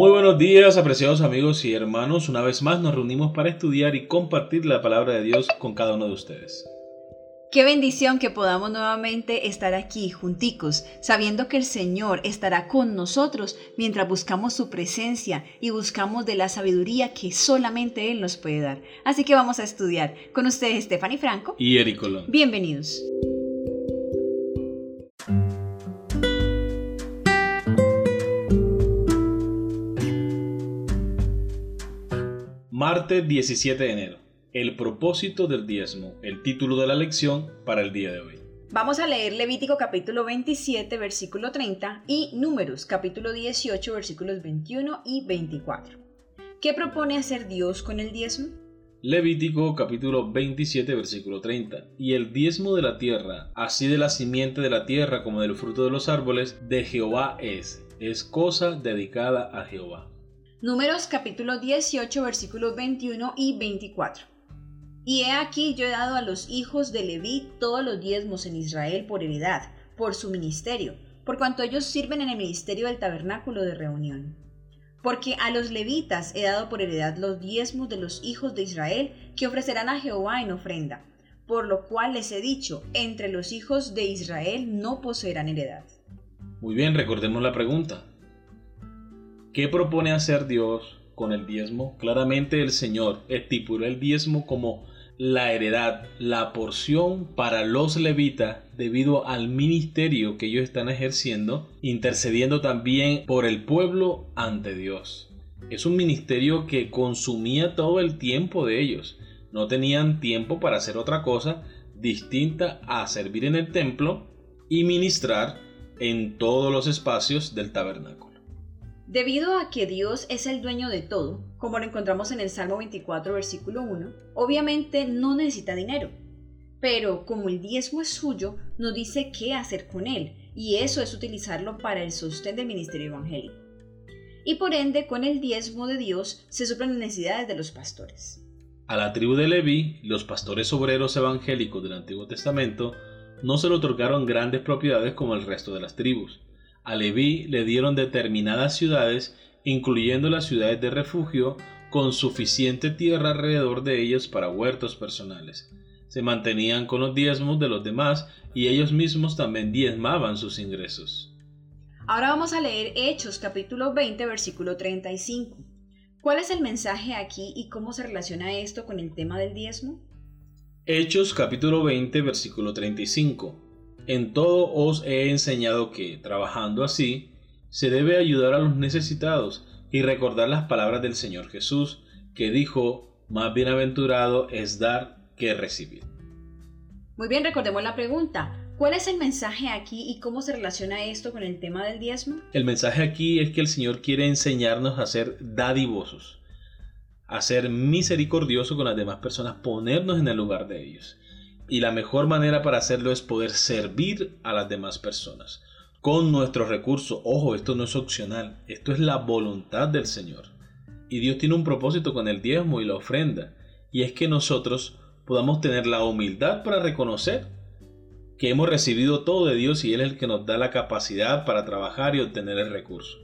Muy buenos días, apreciados amigos y hermanos. Una vez más nos reunimos para estudiar y compartir la palabra de Dios con cada uno de ustedes. Qué bendición que podamos nuevamente estar aquí junticos, sabiendo que el Señor estará con nosotros mientras buscamos su presencia y buscamos de la sabiduría que solamente Él nos puede dar. Así que vamos a estudiar con ustedes Stephanie Franco y Eric Colón. Bienvenidos. Martes 17 de enero. El propósito del diezmo, el título de la lección para el día de hoy. Vamos a leer Levítico capítulo 27, versículo 30 y Números capítulo 18, versículos 21 y 24. ¿Qué propone hacer Dios con el diezmo? Levítico capítulo 27, versículo 30. Y el diezmo de la tierra, así de la simiente de la tierra como del fruto de los árboles, de Jehová es, es cosa dedicada a Jehová. Números capítulo 18, versículos 21 y 24. Y he aquí yo he dado a los hijos de Leví todos los diezmos en Israel por heredad, por su ministerio, por cuanto ellos sirven en el ministerio del tabernáculo de reunión. Porque a los levitas he dado por heredad los diezmos de los hijos de Israel que ofrecerán a Jehová en ofrenda, por lo cual les he dicho, entre los hijos de Israel no poseerán heredad. Muy bien, recordemos la pregunta. ¿Qué propone hacer Dios con el diezmo? Claramente el Señor estipuló el diezmo como la heredad, la porción para los levitas debido al ministerio que ellos están ejerciendo, intercediendo también por el pueblo ante Dios. Es un ministerio que consumía todo el tiempo de ellos. No tenían tiempo para hacer otra cosa distinta a servir en el templo y ministrar en todos los espacios del tabernáculo. Debido a que Dios es el dueño de todo, como lo encontramos en el Salmo 24, versículo 1, obviamente no necesita dinero. Pero como el diezmo es suyo, nos dice qué hacer con él, y eso es utilizarlo para el sostén del ministerio evangélico. Y por ende, con el diezmo de Dios se suplen las necesidades de los pastores. A la tribu de Leví, los pastores obreros evangélicos del Antiguo Testamento no se le otorgaron grandes propiedades como el resto de las tribus a Leví le dieron determinadas ciudades, incluyendo las ciudades de refugio, con suficiente tierra alrededor de ellos para huertos personales. Se mantenían con los diezmos de los demás y ellos mismos también diezmaban sus ingresos. Ahora vamos a leer Hechos capítulo 20 versículo 35. ¿Cuál es el mensaje aquí y cómo se relaciona esto con el tema del diezmo? Hechos capítulo 20 versículo 35. En todo os he enseñado que, trabajando así, se debe ayudar a los necesitados y recordar las palabras del Señor Jesús, que dijo, más bienaventurado es dar que recibir. Muy bien, recordemos la pregunta. ¿Cuál es el mensaje aquí y cómo se relaciona esto con el tema del diezmo? El mensaje aquí es que el Señor quiere enseñarnos a ser dadivosos, a ser misericordiosos con las demás personas, ponernos en el lugar de ellos. Y la mejor manera para hacerlo es poder servir a las demás personas con nuestros recursos. Ojo, esto no es opcional, esto es la voluntad del Señor. Y Dios tiene un propósito con el diezmo y la ofrenda, y es que nosotros podamos tener la humildad para reconocer que hemos recibido todo de Dios y Él es el que nos da la capacidad para trabajar y obtener el recurso.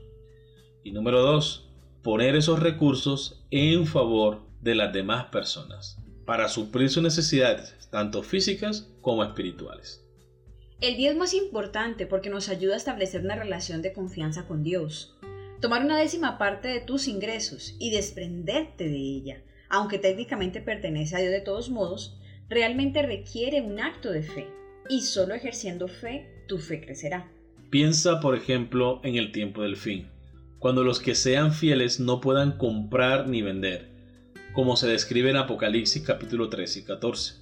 Y número dos, poner esos recursos en favor de las demás personas para suplir sus necesidades, tanto físicas como espirituales. El diezmo es importante porque nos ayuda a establecer una relación de confianza con Dios. Tomar una décima parte de tus ingresos y desprenderte de ella, aunque técnicamente pertenece a Dios de todos modos, realmente requiere un acto de fe. Y solo ejerciendo fe, tu fe crecerá. Piensa, por ejemplo, en el tiempo del fin, cuando los que sean fieles no puedan comprar ni vender, como se describe en Apocalipsis capítulo 13 y 14.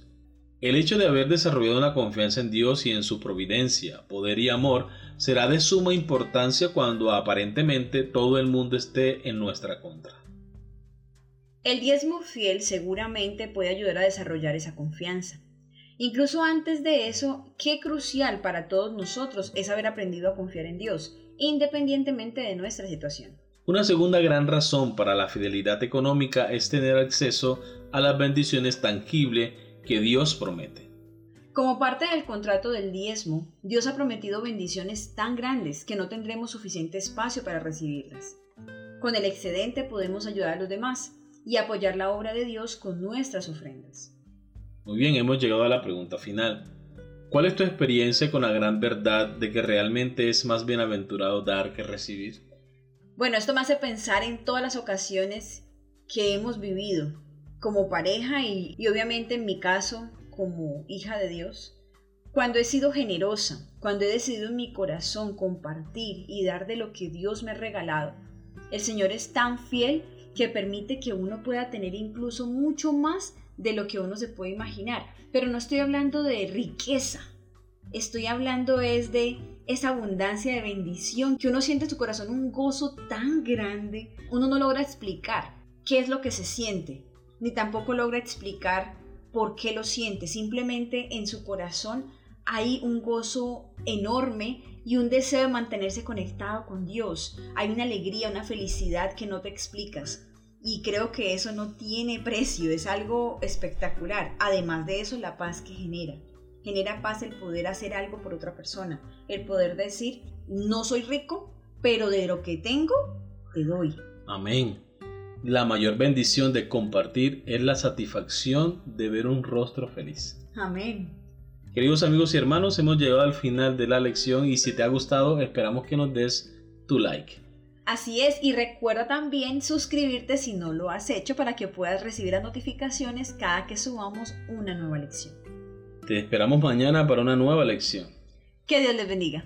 El hecho de haber desarrollado una confianza en Dios y en su providencia, poder y amor será de suma importancia cuando aparentemente todo el mundo esté en nuestra contra. El diezmo fiel seguramente puede ayudar a desarrollar esa confianza. Incluso antes de eso, qué crucial para todos nosotros es haber aprendido a confiar en Dios, independientemente de nuestra situación. Una segunda gran razón para la fidelidad económica es tener acceso a las bendiciones tangibles que Dios promete. Como parte del contrato del diezmo, Dios ha prometido bendiciones tan grandes que no tendremos suficiente espacio para recibirlas. Con el excedente podemos ayudar a los demás y apoyar la obra de Dios con nuestras ofrendas. Muy bien, hemos llegado a la pregunta final. ¿Cuál es tu experiencia con la gran verdad de que realmente es más bienaventurado dar que recibir? Bueno, esto me hace pensar en todas las ocasiones que hemos vivido como pareja y, y obviamente en mi caso como hija de Dios. Cuando he sido generosa, cuando he decidido en mi corazón compartir y dar de lo que Dios me ha regalado, el Señor es tan fiel que permite que uno pueda tener incluso mucho más de lo que uno se puede imaginar. Pero no estoy hablando de riqueza, estoy hablando es de esa abundancia de bendición que uno siente en su corazón un gozo tan grande, uno no logra explicar qué es lo que se siente, ni tampoco logra explicar por qué lo siente, simplemente en su corazón hay un gozo enorme y un deseo de mantenerse conectado con Dios. Hay una alegría, una felicidad que no te explicas. Y creo que eso no tiene precio, es algo espectacular. Además de eso, la paz que genera. Genera paz el poder hacer algo por otra persona. El poder decir, no soy rico, pero de lo que tengo, te doy. Amén. La mayor bendición de compartir es la satisfacción de ver un rostro feliz. Amén. Queridos amigos y hermanos, hemos llegado al final de la lección y si te ha gustado, esperamos que nos des tu like. Así es, y recuerda también suscribirte si no lo has hecho para que puedas recibir las notificaciones cada que subamos una nueva lección. Te esperamos mañana para una nueva lección. Que Dios les bendiga.